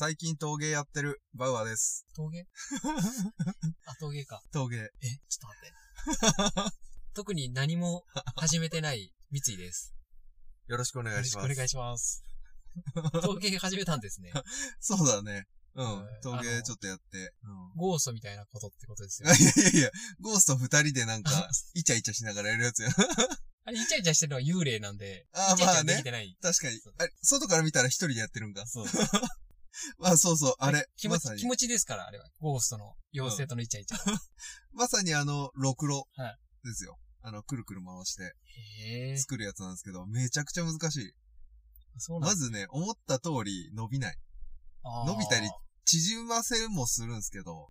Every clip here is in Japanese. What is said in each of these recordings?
最近陶芸やってるバウアーです。陶芸？あ、陶芸か。陶芸。え、ちょっと待って。特に何も始めてない三井です。よろしくお願いします。よろしくお願いします。陶芸始めたんですね。そうだね。うんえ。ー陶芸ちょっとやって。うん。ゴーストみたいなことってことですよい。やいやいや、ゴースト二人でなんか、イチャイチャしながらやるやつや。あれ、イチャイチャしてるのは幽霊なんで、あーイチャイチャまあねできてない。確かに。あれ、外から見たら一人でやってるんか。そう。まあそうそう、あれ。気持ち、ま気。持ちですから、あれは。ゴーストの妖精とのイチャイチャ。まさにあの、ろくろはい。ですよ。あの、くるくる回してへえ。作るやつなんですけど、めちゃくちゃ難しい。そうなんまずね、思った通り伸びない。伸びたり縮ませもするんですけど、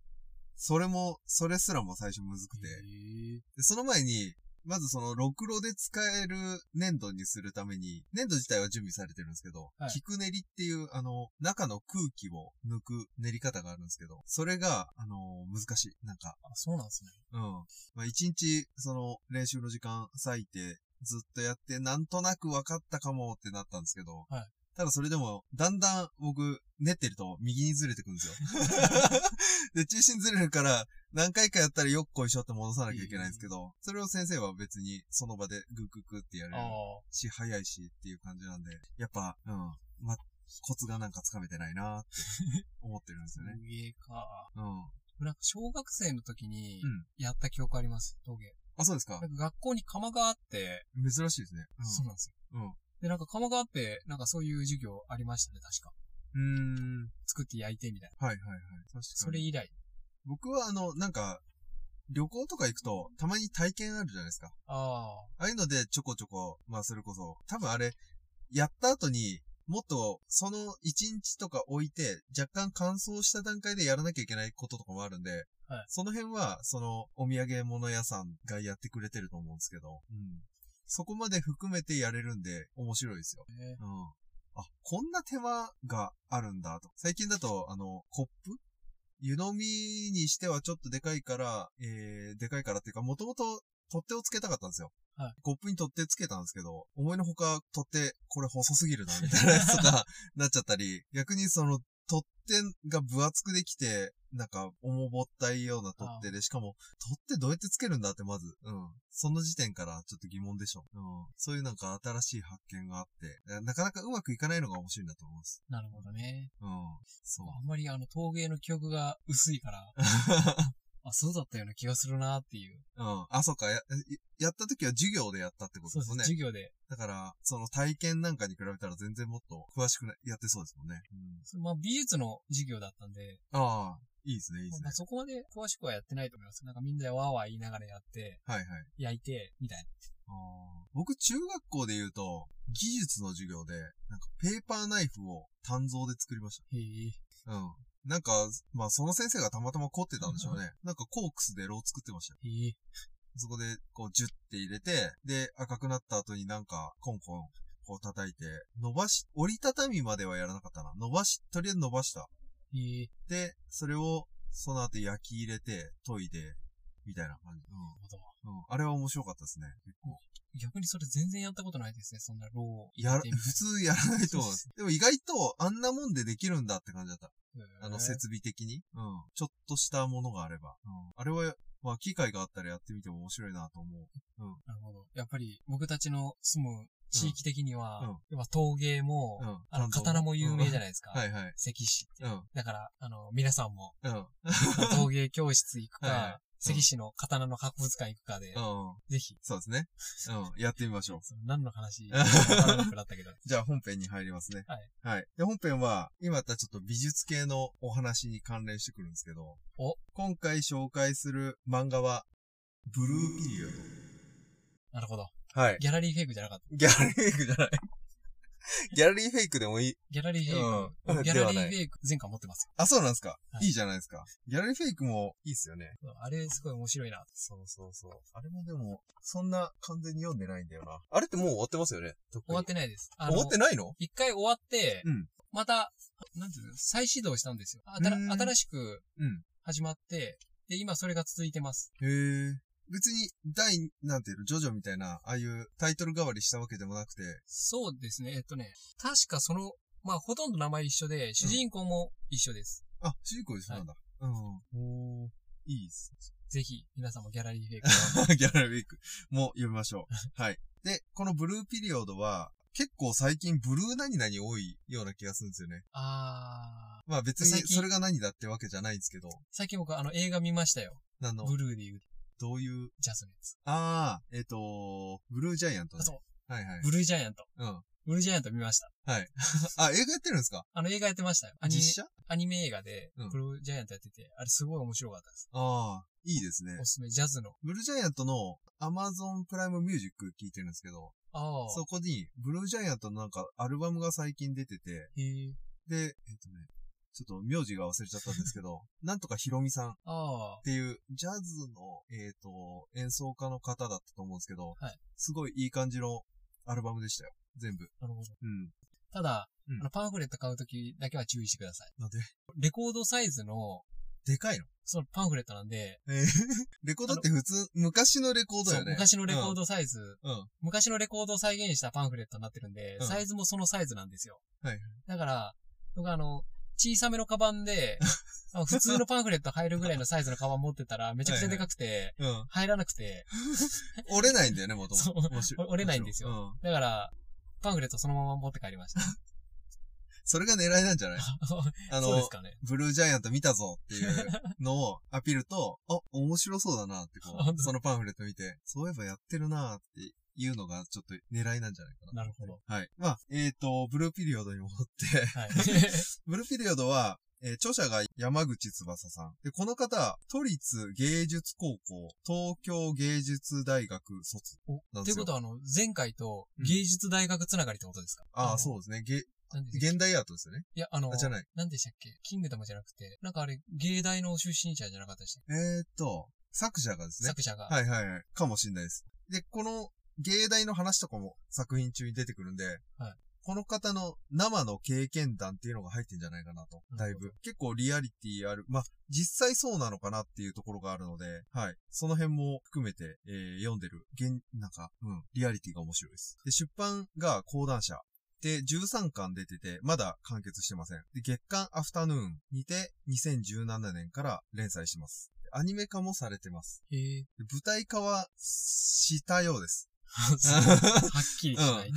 それも、それすらも最初むずくて。で、その前に、まずその、ろくろで使える粘土にするために、粘土自体は準備されてるんですけど、はい菊練りっていう、あの、中の空気を抜く練り方があるんですけど、それが、あの、難しい。なんか、あ、そうなんですね。うん。まあ、一日、その、練習の時間割いて、ずっとやって、なんとなく分かったかもってなったんですけど、はいただそれでも、だんだん僕、練ってると右にずれてくんですよ。で、中心ずれるから、何回かやったらよっこいしょって戻さなきゃいけないんですけど、それを先生は別にその場でグクグってやれる。し、早いしっていう感じなんで、やっぱ、うん、ま、コツがなんかつかめてないなーって思ってるんですよね。陶芸か。うん。なんか小学生の時にうん。やった記憶あります、陶芸。あ、そうですかなんか学校に窯があって、珍しいですね。そうなんですよ。うん。で、なんか窯があって、なんかそういう授業ありましたね、確か。うん。作って焼いてみたいな。はいはいはい。確かに。それ以来。僕はあの、なんか、旅行とか行くと、たまに体験あるじゃないですか。あああいうのでちょこちょこ、まあそれこそ、多分あれ、やった後に、もっと、その一日とか置いて、若干乾燥した段階でやらなきゃいけないこととかもあるんで、はいその辺は、その、お土産物屋さんがやってくれてると思うんですけど、うん。そこまで含めてやれるんで、面白いですよ。うん。あ、こんな手間があるんだと。最近だと、あの、コップ湯飲みにしてはちょっとでかいから、えー、でかいからっていうか、もともと取っ手をつけたかったんですよ。はいコップに取っ手つけたんですけど、思いのほか取っ手、これ細すぎるな、みたいなやつとかなっちゃったり、逆にその、取っ手が分厚くできて、なんか、重ぼったいような取っ手で、しかも、取っ手どうやってつけるんだってまず、うん。その時点からちょっと疑問でしょ。うん。そういうなんか新しい発見があって、ななかなかうまくいかないのが面白いんだと思います。なるほどね。うん。そう。あんまりあの陶芸の記憶が薄いから、あ、そうだったような気がするなっていう。うん。あ、そうか。や、やった時は授業でやったってことそうですす。でもんね。授業で。だから、その体験なんかに比べたら全然もっと詳しくなやってそうですもんね。うん。まあ美術の授業だったんで、ああ、いいですね、いいですねまあ、。そこまで詳しくはやってないと思います。なんかみんなでわーわー言いながらやって、はいはい。焼いて、みたいあー僕、中学校で言うと、技術の授業で、なんかペーパーナイフを単造で作りましな。へえ。た。うん。なんか、まあその先生がたまたま凝ってたんでしょうね。なんかコークスでロー作ってましたよ。へえ。そこで、こう、ジュッて入れて、で、赤くなった後になんか、コンコン、こう叩いて、伸ばし、折りたたみまではやらなかったな。伸ばし、とりあえず伸ばした。で、それを、その後焼き入れて、研いで、みたいな感じ。なるほど。うん。うん。あれは面白かったですね。結構。逆にそれ全然やったことないですね。そんなローをやら、入れてみ普通やらないと思うん でも意外と、あんなもんでできるんだって感じだった。あの、設備的に。うん。ちょっとしたものがあれば。うん。あれは、まあ、機会があったらやってみても面白いなと思う。うん。なるほど。やっぱり僕たちの住む地域的には、うんやっぱ陶芸も、うん。あの、刀も有名じゃないですか。はいはい。石師って。うん。だから、あの、皆さんも、うん。陶芸教室行くか、はいはい石師の刀の博物館行くかで、うん。ぜひ、そうですね。うん。やってみましょう。何の話、わからなくなったけど。じゃあ本編に入りますね。はい。はい。で、本編は、今やったちょっと美術系のお話に関連してくるんですけど、お今回紹介する漫画は、ブルーピリオなるほど。ド。はい。ギャラリーフェイクじゃなかった。ギャラリーフェイクじゃない。ギャラリーフェイクでもいい。ギャラリーフェイク。うん僕ギャラリーフェイク前回持ってますあ、そうなんですか、はいい、いじゃないですか。ギャラリーフェイクもいいっすよね。よ。あれすごい面白いな。そうそうそう。あれもでも、そんな完全に読んでないんだよな。あれってもう終わってますよね？終わってないです。終わってないの？一回終わって、うんまた、なんていうの、再始動したんですよ。新しくうん。始まって、で、今それが続いてます。へえ。別に、第、なんていうの、ジョジョみたいな、ああいうタイトル代わりしたわけでもなくて、そうですね。えっとね、確かそのまあ、ほとんど名前一緒で、主人公も一緒です。あ、主人公一緒なんだ。うん。おーいいっす。ぜひ、皆さんもギャラリーフェイクを ギャラリーウィークも読みましょう。はい。で、このブルーピリオドは、結構最近ブルー何々多いような気がするんですよね。あー。まあ別にそれが何だってわけじゃないんですけど、最近僕あの映画見ましたよ。あの？ブ、ルーで言うどういう、ジャズのやつ？あー、えっ、と、ブルージャイアントね。あそう。はいはい。ブルージャイアント。うん。ブルージャイアント見ました。はい。あ、映画やってるんですか？あの映画やってましたよ。アニメ実写？アニメ映画でうん、ブルージャイアントやってて、あれすごい面白かったです。ああ、いいですねお。すすめ、ジャズの。ブルージャイアントの Amazon プライムミュージック聞いてるんですけど、ああ。そこにブルージャイアントのなんかアルバムが最近出てて、へえ。で、えっ、とね、ちょっと名字が忘れちゃったんですけど、なんとかヒロミさんっああ。ていうジャズの、えっ、と、演奏家の方だったと思うんですけど、はいすごいいい感じのアルバムでしたよ。全部。なるほど。うん。ただ、うんあのパンフレット買うときだけは注意してください。なんで、レコードサイズの、でかいの？そのパンフレットなんで、えー レコードって普通、昔のレコードそうよね。昔のレコードサイズ、うん。うん。昔のレコードを再現したパンフレットになってるんで、うんサイズもそのサイズなんですよ。はい。だから、僕あの、小さめのカバンで、普通のパンフレット入るぐらいのサイズのカバン持ってたら、めちゃくちゃでかくて、うん。入らなくて、折れないんだよね、もともと。折れないんですようん。だから、パンフレットそのまま持って帰りました。それが狙いなんじゃない？あの。ブルージャイアント見たぞっていうのをアピールと、あ、面白そうだなってこう、そのパンフレット見て、そういえばやってるなっていうのがちょっと狙いなんじゃないかな。なるほど。はい。まあ、えっ、と、ブルーピリオドに戻って、はい。ブルーピリオドは、えー著者が山口翼さん。で、この方、都立芸術高校、東京芸術大学卒。おなんですよということは、あの、前回と芸術大学つながりってことですか？ああ、う。そうですね。げ現代アートですよね。いや、あのあ、じゃない。なんでしたっけ？キングダムじゃなくて、なんかあれ、芸大の出身者じゃなかったでしたっけ、えっ、と、作者がですね。作者が。はいはいはい。かもしれないです。で、この芸大の話とかも作品中に出てくるんで、はいこの方の生の経験談っていうのが入ってんじゃないかなと。だいぶ。結構リアリティある。まあ、実際そうなのかなっていうところがあるので、はい。その辺も含めて、えー読んでる。現、なんか、うん、リアリティが面白いです。で、出版が講談社。で、13巻出てて、まだ完結してません。で、月刊アフタヌーンにて、2017年から連載します。アニメ化もされてます。へ舞台化はしたようです。はっきりしない。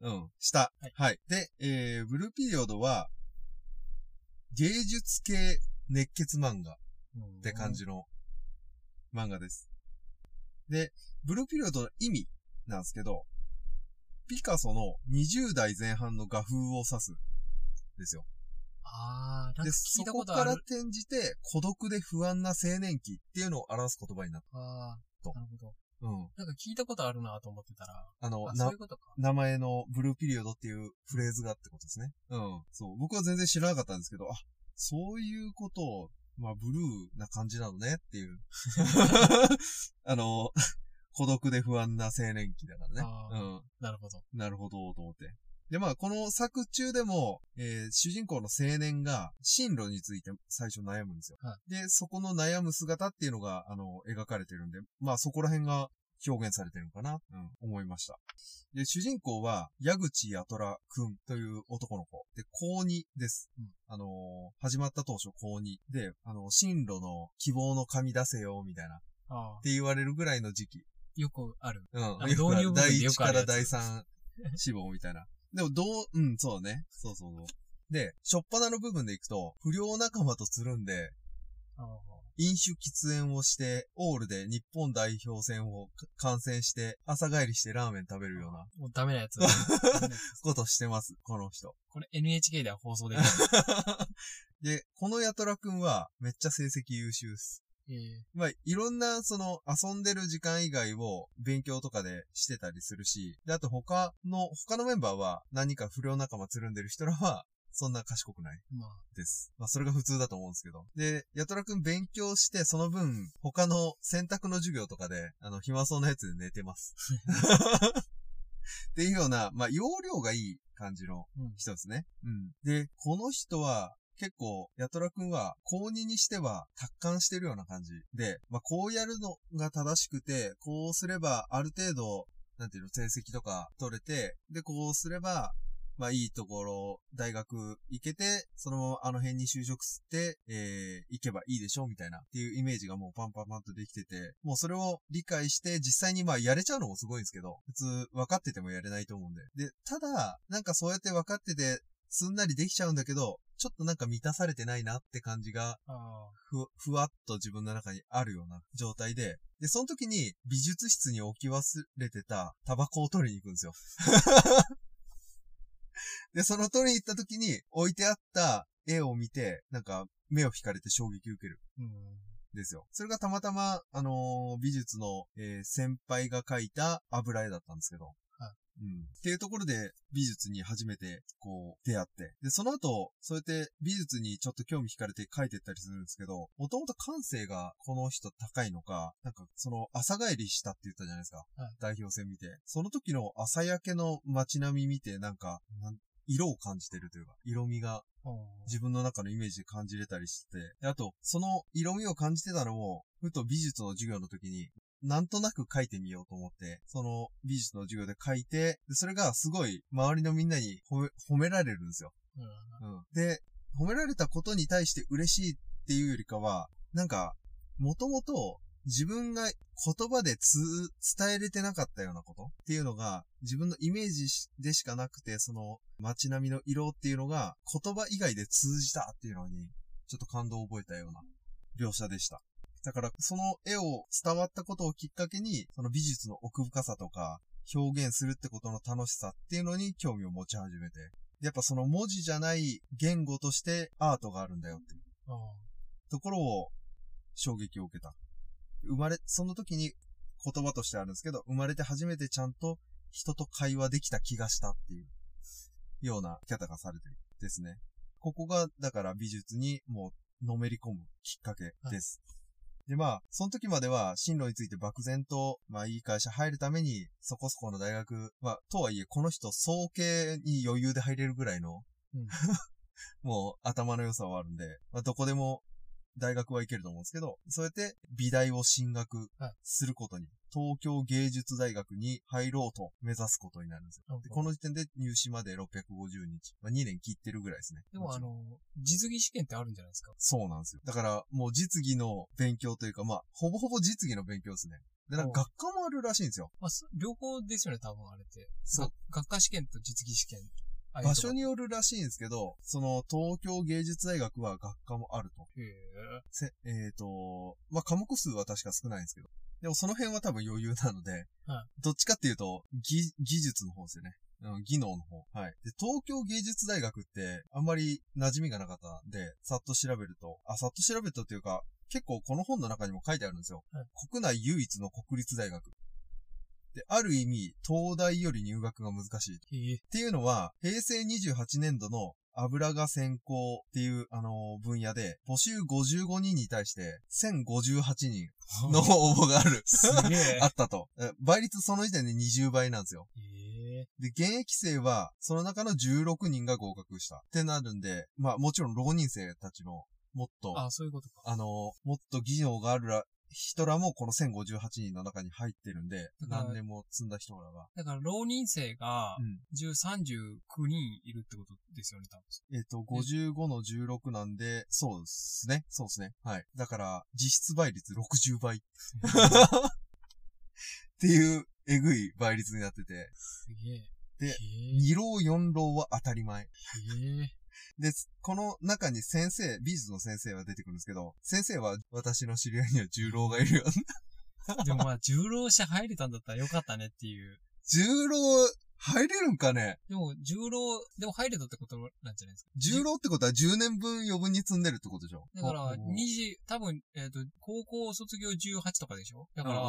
うん、した。はいはい。で、えー、ブルーピリオドは、芸術系熱血漫画って感じの漫画です。で、ブルーピリオドの意味なんですけど、ピカソの20代前半の画風を指す。ですよ。あー、なんで、そこから転じて、孤独で不安な青年期っていうのを表す言葉になっあとー、なるほど。た。うん。なんか聞いたことあるなと思ってたら、あの、あ、なそういうことか。名前のブルーピリオドっていうフレーズがってことですね。うん。そう。僕は全然知らなかったんですけど、あ、そういうことを、まあ、ブルーな感じなのねっていう。あの、孤独で不安な青年期だからね。あーなるほど。うん。なるほど、と思って。で、まあ、この作中でも、えー主人公の青年が進路について最初悩むんですよ。はで、そこの悩む姿っていうのが、あの、描かれてるんで、まあ、そこら辺が表現されてるのかな、うん、思いました。で、主人公は、矢口やとらくんという男の子。で、高2です。うんあのー始まった当初高2で、あの、進路の希望の紙出せよ、みたいな、っあて言われるぐらいの時期。ーよくある。うん。の導入部分で第1よくあるやつから第3志望みたいな。でも、どう、うん、そうね。そうそうそう。で、しょっぱなの部分でいくと、不良仲間とつるんで、飲酒喫煙をして、オールで日本代表戦を観戦して、朝帰りしてラーメン食べるようなもうダメなやつ。ことしてます、この人。これ NHK では放送できない。で、このヤトラくんはめっちゃ成績優秀です。えーまあ、いろんな、その、遊んでる時間以外を勉強とかでしてたりするし、で、あと他の、他のメンバーは何か不良仲間つるんでる人らは、そんな賢くないまあ、です。まあ、それが普通だと思うんですけど。で、ヤトラくん勉強して、その分、他の選択の授業とかで、あの、暇そうなやつで寝てます。っていうような、まあ、容量がいい感じのうん人ですね。うん。で、この人は、結構、ヤトラくんは、高2にしては、達観してるような感じ。で、まあ、こうやるのが正しくて、こうすれば、ある程度、なんていうの、成績とか取れて、で、こうすれば、まあいいところ、大学行けて、そのままあの辺に就職して、えー、行けばいいでしょうみたいなっていうイメージがもうパンパンパンとできてて、もうそれを理解して実際にまやれちゃうのもすごいんですけど、普通分かっててもやれないと思うんで。で、ただ、なんかそうやって分かってて、すんなりできちゃうんだけど、ちょっとなんか満たされてないなって感じが、ふ、ふわっと自分の中にあるような状態で、で、その時に美術室に置き忘れてたタバコを取りに行くんですよ。で、その取りに行った時に置いてあった絵を見て、なんか目を惹かれて衝撃を受ける。ですよ。それがたまたま、あのー、美術の、えー、先輩が描いた油絵だったんですけど、うん。っていうところで美術に初めてこう出会って。で、その後、そうやって美術にちょっと興味惹かれて描いてったりするんですけど、もともと感性がこの人高いのか、なんかその朝帰りしたって言ったじゃないですか。はい、代表戦見て。その時の朝焼けの街並み見てなんか、なん色を感じてるというか、色味が自分の中のイメージで感じれたりして、あと、その色味を感じてたのも、ふと美術の授業の時に、なんとなく書いてみようと思って、その美術の授業で書いて、でそれがすごい周りのみんなに褒め褒められるんですよ、うん、うん。で、褒められたことに対して嬉しいっていうよりかは、なんか、もともと自分が言葉でつ、伝えれてなかったようなことっていうのが、自分のイメージでしかなくて、その街並みの色っていうのが言葉以外で通じたっていうのに、ちょっと感動を覚えたような描写でした。だから、その絵を伝わったことをきっかけに、その美術の奥深さとか、表現するってことの楽しさっていうのに興味を持ち始めて、やっぱその文字じゃない言語としてアートがあるんだよっていうところを衝撃を受けた。生まれ、その時に言葉としてあるんですけど、生まれて初めてちゃんと人と会話できた気がしたっていうようなキャタがされてるですね。ここが、だから美術にもうのめり込むきっかけです。はいで、まあ、その時までは進路について漠然と、まあ、いい会社入るために、そこそこの大学、まあ、とはいえ、この人、総計に余裕で入れるぐらいの、うん、もう、頭の良さはあるんで、まあ、どこでも大学は行けると思うんですけど、そうやって美大を進学することに、東京芸術大学に入ろうと目指すことになるんですよ。でこの時点で入試まで650日。まあ、2年切ってるぐらいですね。でもあの、実技試験ってあるんじゃないですか？そうなんですよ。だから、もう実技の勉強というか、まあ、ほぼほぼ実技の勉強ですね。で、なんか学科もあるらしいんですよ。まあ、両方ですよね、多分あれって。そう。学科試験と実技試験。場所によるらしいんですけど、その東京芸術大学は学科もあると。へえ。えっ、ー、と、まあ、科目数は確か少ないんですけど。でもその辺は多分余裕なので、はい、どっちかっていうと、技、技術の方ですよね。うん、技能の方。はい。で、東京芸術大学って、あんまり馴染みがなかったんで、さっと調べると、あ、さっと調べるとっていうか、結構この本の中にも書いてあるんですよ。はい、国内唯一の国立大学。で、ある意味、東大より入学が難しい。っていうのは、平成28年度の油が先行っていう、あのー、分野で、募集55人に対して1058人の 応募がある。あったと。倍率その時点で20倍なんですよ。で、現役生は、その中の16人が合格した。ってなるんで、まあもちろん浪人生たちのもっと、あそういうことか。あの、もっと技能があるら人らもこの1058人の中に入ってるんで、何年も積んだ人らが。だから浪人生が、10、39人いるってことですよね、多分。えっ、と、55の16なんで、そうですね。そうですね。はい。だから、実質倍率60倍。っていう、えぐい倍率になってて。すげえ。で、2浪4浪は当たり前。へえ。で、この中に先生、美術の先生は出てくるんですけど、先生は私の知り合いには重郎がいるよ。でもまあ、重郎者入れたんだったらよかったねっていう。重郎入れるんかね？でも、重郎、でも入れたってことなんじゃないですか？重郎ってことは10年分余分に積んでるってことでしょ？だから、20、多分、えっ、ー、と、高校卒業18とかでしょ？だから、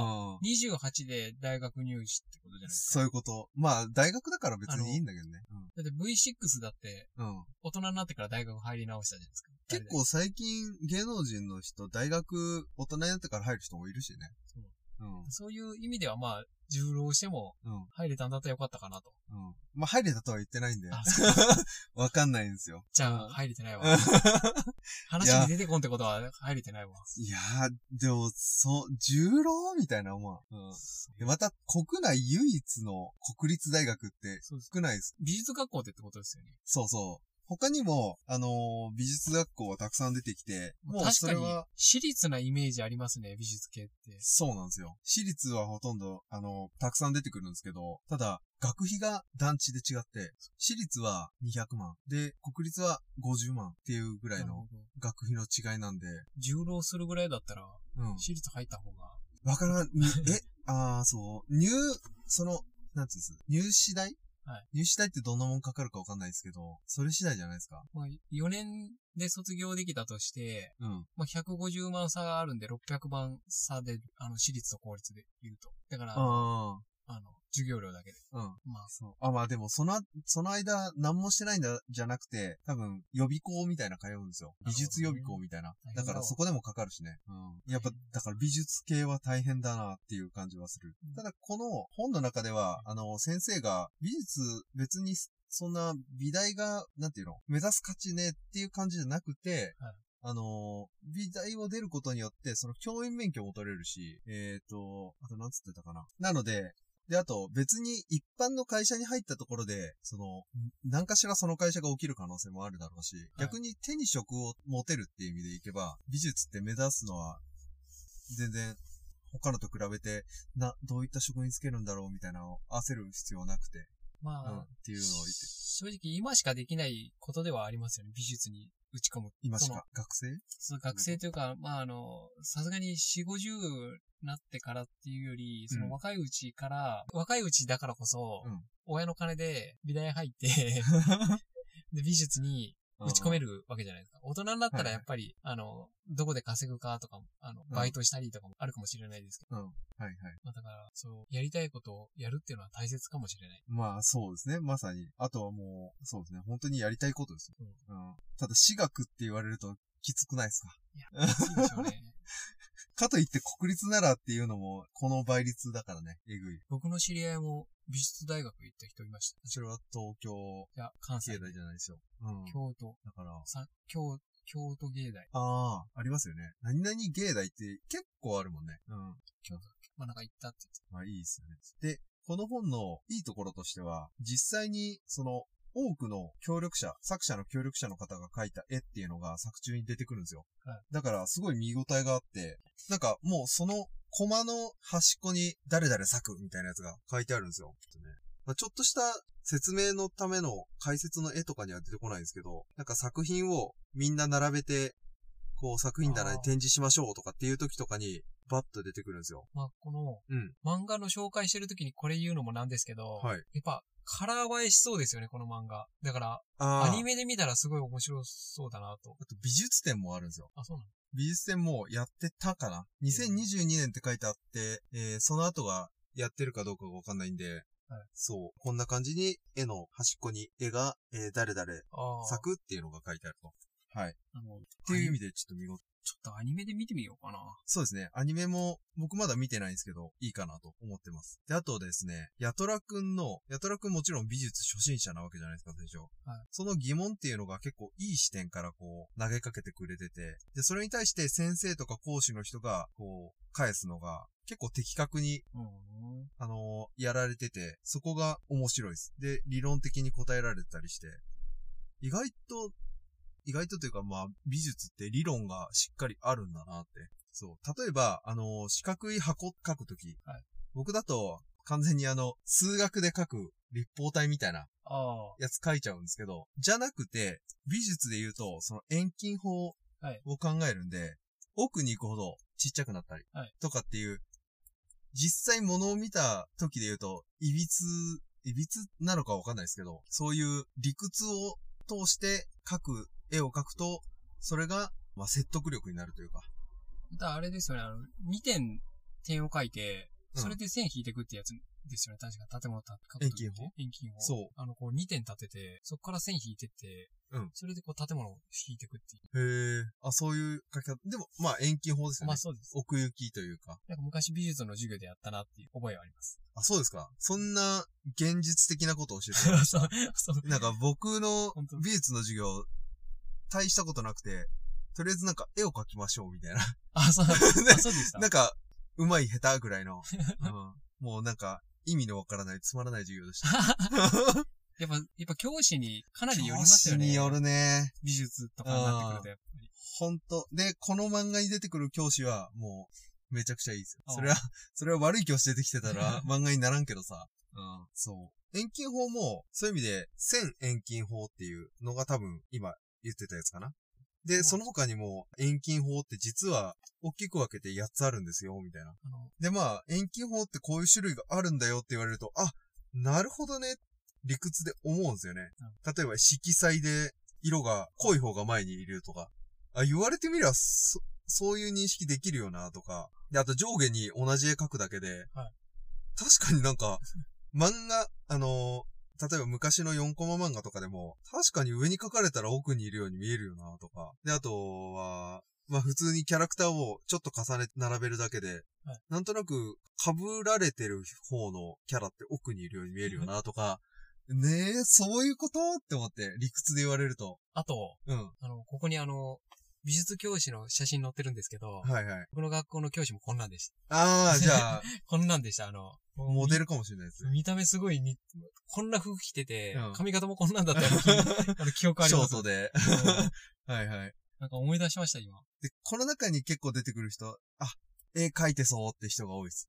28で大学入試ってことじゃないですか？そういうこと。まあ、大学だから別にいいんだけどね。うん、だって V6 だって、うん、大人になってから大学入り直したじゃないですか。結構最近芸能人の人、大学大人になってから入る人もいるしね。そううん。そういう意味ではまあ、重労してもうん。入れたんだったらよかったかなと。うん。まあ、入れたとは言ってないんで。あ わかんないんですよ。じゃあ、うん入れてないわ。話に出てこんってことは入れてないわ。いやー、でも、そう、重労みたいな思う。うん。でまた、国内唯一の国立大学ってそうです。少ないです。美術学校ってってことですよね。そうそう。他にも、あのー美術学校はたくさん出てきて、もうそれは、、私立なイメージありますね、美術系って。そうなんですよ。私立はほとんど、あのたくさん出てくるんですけど、ただ、学費が団地で違って、私立は200万。で、国立は50万っていうぐらいの。学費の違いなんで、重労するぐらいだったら、うん。私立入った方が。わからん、にえ、あー、そう、入、その、なんつうんです？入試代？はい。入試代ってどんなもんかかるかわかんないですけど、それ次第じゃないですか？まあ、4年で卒業できたとして、うん。まあ、150万差があるんで、600万差で、あの、私立と公立で言うと。だから、ああの、授業料だけで。あ、うん。まあ、そう。あ、まあでも、その、その間、何もしてないんだ、じゃなくて、多分、予備校みたいな通うんですよ。美術予備校みたいな。だからそこでもかかるしね。うん。やっぱ、だから美術系は大変だなっていう感じはするうん。ただ、この本の中では、あの、先生が、美術、別に、そんな、美大が、なんていうの、目指す価値ねっていう感じじゃなくて、はいあの、美大を出ることによって、その教員免許も取れるし、えっ、と、あとなんつってたかな。なので、で、あと別に一般の会社に入ったところで、その、何かしらその会社が起きる可能性もあるだろうし、はい。逆に手に職を持てるっていう意味でいけば、美術って目指すのは、全然、他のと比べて、な、どういった職につけるんだろうみたいなのを焦る必要なくて、まあ、うん、っていうのを言って、正直今しかできないことではありますよね。美術に打ち込む。今しか、学生？その学生というか、まああの、さすがに4、50なってからっていうより、そうんの若いうちから、若いうちだからこそ、うん親の金で美大入って、で、美術に打ち込める。るわけじゃないですか。大人になったはいはいらやっぱり、あの、どこで稼ぐかとかも、あの、んバイトしたりとかもあるかもしれないですけど、うん。はいはい。まあだから、そう、やりたいことをやるっていうのは大切かもしれない。まあそうですね。まさに。あとはもう、そうですね。本当にやりたいことですよ。ううん。ただ、私学って言われるときつくないですか？いや、きついでしょうね。かといって国立ならっていうのも、この倍率だからね。えぐい。僕の知り合いも美術大学行った人いました。それは東京いや、関西芸。大じゃないですよ。うん。京都、だから、さ、京、京都芸大。ああ、ありますよね。何々芸大って結構あるもんね。うん。京都だっけ？まあなんか行ったって言ってまあいいですよね。で、この本のいいところとしては、実際にその多くの協力者、作者の協力者の方が描いた絵っていうのが作中に出てくるんですよ。はいだからすごい見応えがあって、なんかもうそのコマの端っこに誰々作みたいなやつが書いてあるんですよ。ねまあ、ちょっとした説明のための解説の絵とかには出てこないんですけど、なんか作品をみんな並べて、こう作品棚に展示しましょうとかっていう時とかにバッと出てくるんですよ。まあこの、うん。漫画の紹介してる時にこれ言うのもなんですけど、はい。やっぱ、カラー映えしそうですよね、この漫画。だから、アニメで見たらすごい面白そうだなと。あと美術展もあるんですよ。あ、そうなの？美術展もやってたかな ?2022 年って書いてあって、えーその後がやってるかどうかがわかんないんで、はいそう。こんな感じに絵の端っこに絵が、えー誰々。作っていうのが書いてあると。はい。っあの、ていう意味でちょっと見事。ちょっとアニメで見てみようかな。そうですね。アニメも僕まだ見てないんですけど、いいかなと思ってます。で、あとですね、ヤトラくんの、ヤトラくんもちろん美術初心者なわけじゃないですか、最初。はいその疑問っていうのが結構いい視点からこう、投げかけてくれてて、で、それに対して先生とか講師の人が、こう、返すのが、結構的確に、うん。あのーやられてて、そこが面白いです。で、理論的に答えられてたりして、意外と、意外とというか、まあ、美術って理論がしっかりあるんだなって。そう。例えば、あのー四角い箱書くとき、はい僕だと、完全にあの、数学で書く立方体みたいなああ。やつ書いちゃうんですけど、じゃなくて、美術で言うと、その遠近法はいを考えるんで、奥に行くほどちっちゃくなったりはい、とかっていう、実際物を見た時で言うと、いびつ、いびつなのかわかんないですけど、そういう理屈を通して描く、絵を描くと、それが、まあ、説得力になるというか。またあれですよね、あの、2点点を書いて、うんそれで線引いていくってやつですよね、確か建物た遠近法遠近法。そう。あの、こう2点立てて、そこから線引いてって、うんそれでこう建物を引いていくっていう。へえ。あ、そういう書き方。でも、まあ遠近法ですよね。まあそうです。奥行きというか。なんか昔美術の授業でやったなっていう覚えはあります。あ、そうですか。そんな現実的なことを教えてまし そう、そう。た。なんか僕の美術の授業、大したことなくて、とりあえずなんか絵を描きましょうみたいな。あ、そう、あ、そうでした。なんか、うまい下手ぐらいの、うん、もうなんか、意味のわからない、つまらない授業でした。やっぱ、やっぱ教師にかなりよりますよね。教師によるね。美術とかになってくると、やっぱり。ほんと。で、この漫画に出てくる教師は、もう、めちゃくちゃいいですよ。ああそれは、それは悪い教師出てきてたら、漫画にならんけどさ。うん。そう。遠近法も、そういう意味で、線遠近法っていうのが多分、今言ってたやつかな。で、うんその他にも、遠近法って実は、大きく分けて8つあるんですよ、みたいな。で、まあ、遠近法ってこういう種類があるんだよって言われると、あ、なるほどね、理屈で思うんですよね。例えば、色彩で色が濃い方が前にいるとか。あ、言われてみれば、そ、そういう認識できるよな、とか。で、あと上下に同じ絵描くだけで、はい確かになんか、漫画、あの例えば昔の4コマ漫画とかでも、確かに上に描かれたら奥にいるように見えるよな、とか。で、あとは、まあ普通にキャラクターをちょっと重ね、並べるだけで、はいなんとなく被られてる方のキャラって奥にいるように見えるよな、とか。ねえ、そういうこと？って思って、理屈で言われると。あと、うん。あの、ここにあの、美術教師の写真載ってるんですけど、はいはい。僕の学校の教師もこんなんでした。ああ、じゃあ、こんなんでした。あの、モデルかもしれないですね。見た目すごいに、こんな服着てて、うん髪型もこんなんだった あの記憶あります。ショートで。うんはいはい。なんか思い出しました、今。で、この中に結構出てくる人、あ、絵描いてそうって人が多いです。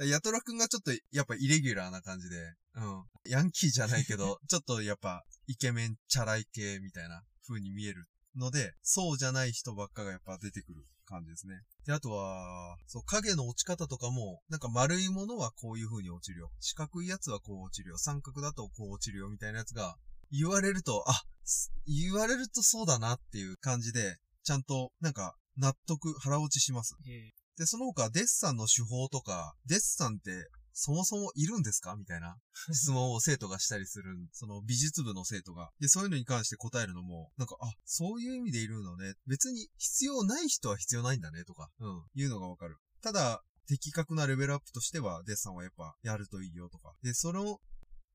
ヤトラくんがちょっと、やっぱイレギュラーな感じで、うん。ヤンキーじゃないけど、ちょっとやっぱ、イケメンチャラい系みたいな風に見えるので、そうじゃない人ばっかがやっぱ出てくる感じですね。で、あとは、そう、影の落ち方とかも、なんか丸いものはこういう風に落ちるよ。四角いやつはこう落ちるよ。三角だとこう落ちるよ。みたいなやつが、言われると、あ、す言われるとそうだなっていう感じで、ちゃんと、なんか、納得、腹落ちします。えで、その他、デッサンの手法とか、デッサンって、そもそもいるんですか？みたいな 質問を生徒がしたりする、その美術部の生徒が。で、そういうのに関して答えるのも、なんか、あ、そういう意味でいるのね。別に必要ない人は必要ないんだね、とか、うん、いうのがわかる。ただ、的確なレベルアップとしては、デッサンはやっぱやるといいよとか。で、その、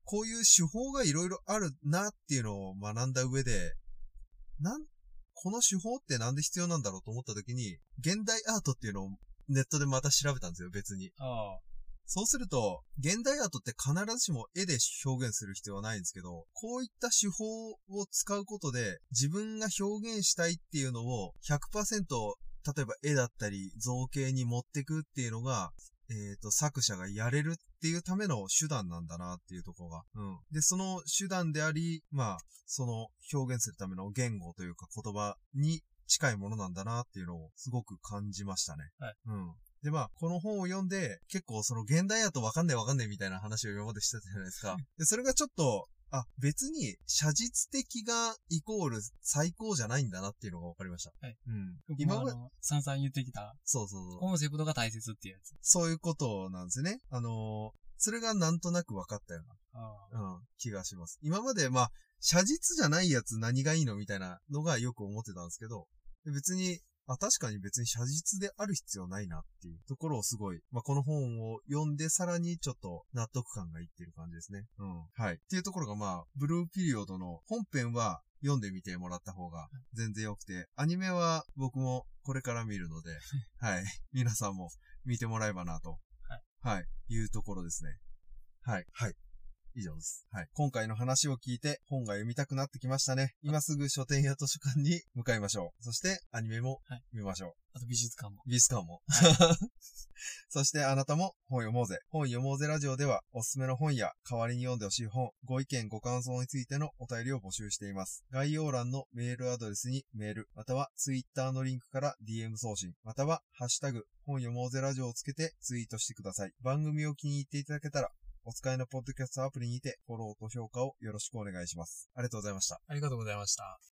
こういう手法がいろいろあるなっていうのを学んだ上で、なん、この手法ってなんで必要なんだろうと思った時に、現代アートっていうのをネットでまた調べたんですよ、別に。ああ。そうすると、現代アートって必ずしも絵で表現する必要はないんですけど、こういった手法を使うことで、自分が表現したいっていうのを100%、例えば絵だったり造形に持ってくっていうのが、えっ、と、作者がやれるっていうための手段なんだなっていうところが。うん。で、その手段であり、まあ、その表現するための言語というか言葉に近いものなんだなっていうのをすごく感じましたね。はい。うん。で、まあ、この本を読んで、結構その現代アートわかんないわかんないみたいな話を今までしてたじゃないですか。で、それがちょっと、あ、別に写実的がイコール最高じゃないんだなっていうのが分かりました。はい。うん。僕今まで、もあの、さんさん言ってきた、そうそうそう。コンセプトが大切っていうやつ。そういうことなんですね。あのーそれがなんとなく分かったよあうな、うん、気がします。今まで、まあ、写実じゃないやつ何がいいのみたいなのがよく思ってたんですけど、で別に、あ、確かに別に写実である必要ないなっていうところをすごい、まあ、この本を読んでさらにちょっと納得感がいってる感じですね。うん。はい。っていうところがまあ、ブルーピリオドの本編は読んでみてもらった方が全然良くて、アニメは僕もこれから見るので、はい。皆さんも見てもらえばなと。はい。はい。いうところですね。はい。はい。以上です。はい。今回の話を聞いて本が読みたくなってきましたね。今すぐ書店や図書館に向かいましょう。そしてアニメもはい見ましょう。あと美術館も。ビスカンも。そしてあなたも本読もうぜ。本読もうぜラジオではおすすめの本や代わりに読んでほしい本、ご意見ご感想についてのお便りを募集しています。概要欄のメールアドレスにメール、またはツイッターのリンクから DM 送信、またはハッシュタグ本読もうぜラジオをつけてツイートしてください。番組を気に入っていただけたらお使いのポッドキャストアプリにてフォローと評価をよろしくお願いします。ありがとうございました。ありがとうございました。